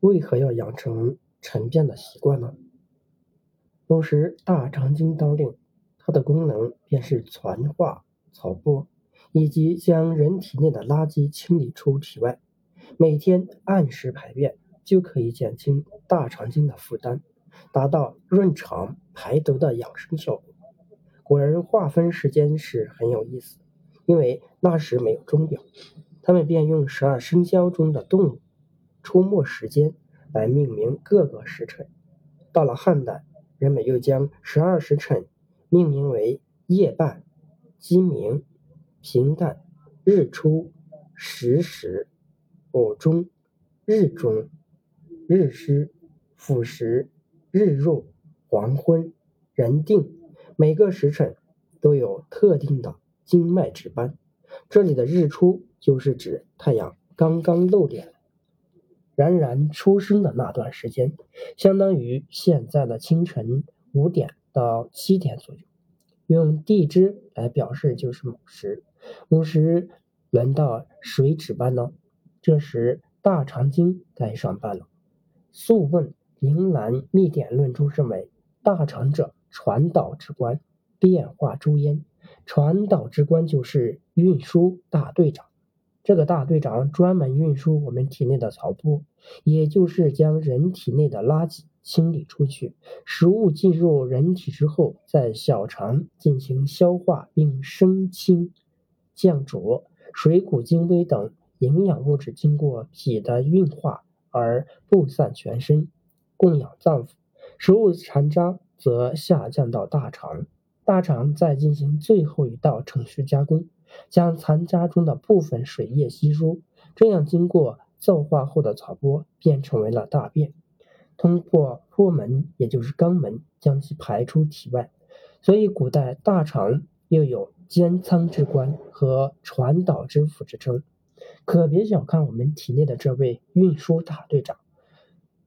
为何要养成晨便的习惯呢？同时，大肠经当令，它的功能便是传化草播，以及将人体内的垃圾清理出体外。每天按时排便，就可以减轻大肠经的负担，达到润肠排毒的养生效果。古人划分时间是很有意思，因为那时没有钟表，他们便用十二生肖中的动物出没时间来命名各个时辰。到了汉代，人们又将十二时辰命名为夜半、鸡鸣、平淡、日出、时时、午中、日中、日失、辅时、日入、黄昏、人定。每个时辰都有特定的经脉值班，这里的日出就是指太阳刚刚露脸、冉冉出生的那段时间，相当于现在的清晨五点到七点左右。用地支来表示就是卯时，卯时轮到谁值班呢？这时大肠经该上班了。《素问·灵兰秘典论》中认为，大肠者。传导之官，变化诸焉。传导之官就是运输大队长。这个大队长专门运输我们体内的草布，也就是将人体内的垃圾清理出去。食物进入人体之后，在小肠进行消化并升清降浊，水谷精微等营养物质经过脾的运化而布散全身，供养脏腑。食物残渣。则下降到大肠，大肠再进行最后一道程序加工，将残渣中的部分水液吸收，这样经过造化后的草波便成为了大便，通过波门也就是肛门将其排出体外。所以古代大肠又有监仓之官和传导之府之称。可别小看我们体内的这位运输大队长，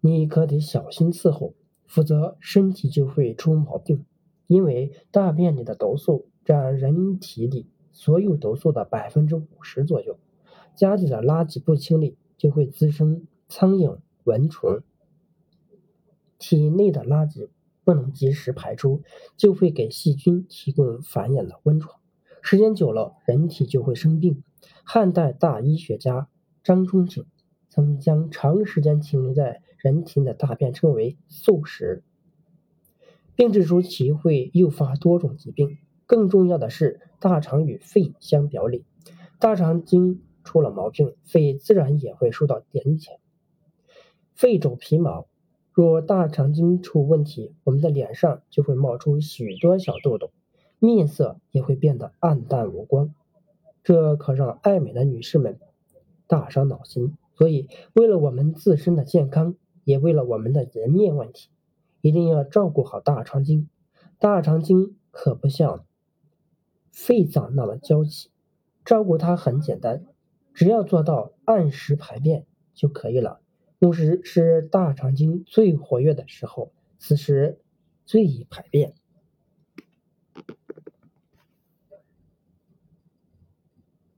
你可得小心伺候。否则，身体就会出毛病。因为大便里的毒素占人体里所有毒素的百分之五十左右，家里的垃圾不清理，就会滋生苍蝇、蚊虫。体内的垃圾不能及时排出，就会给细菌提供繁衍的温床。时间久了，人体就会生病。汉代大医学家张仲景曾将长时间停留在。人体的大便称为宿食，并指出其会诱发多种疾病。更重要的是，大肠与肺相表里，大肠经出了毛病，肺自然也会受到点检。肺主皮毛，若大肠经出问题，我们的脸上就会冒出许多小痘痘，面色也会变得暗淡无光，这可让爱美的女士们大伤脑筋。所以，为了我们自身的健康，也为了我们的颜面问题，一定要照顾好大肠经。大肠经可不像肺脏那么娇气，照顾它很简单，只要做到按时排便就可以了。午时是大肠经最活跃的时候，此时最宜排便。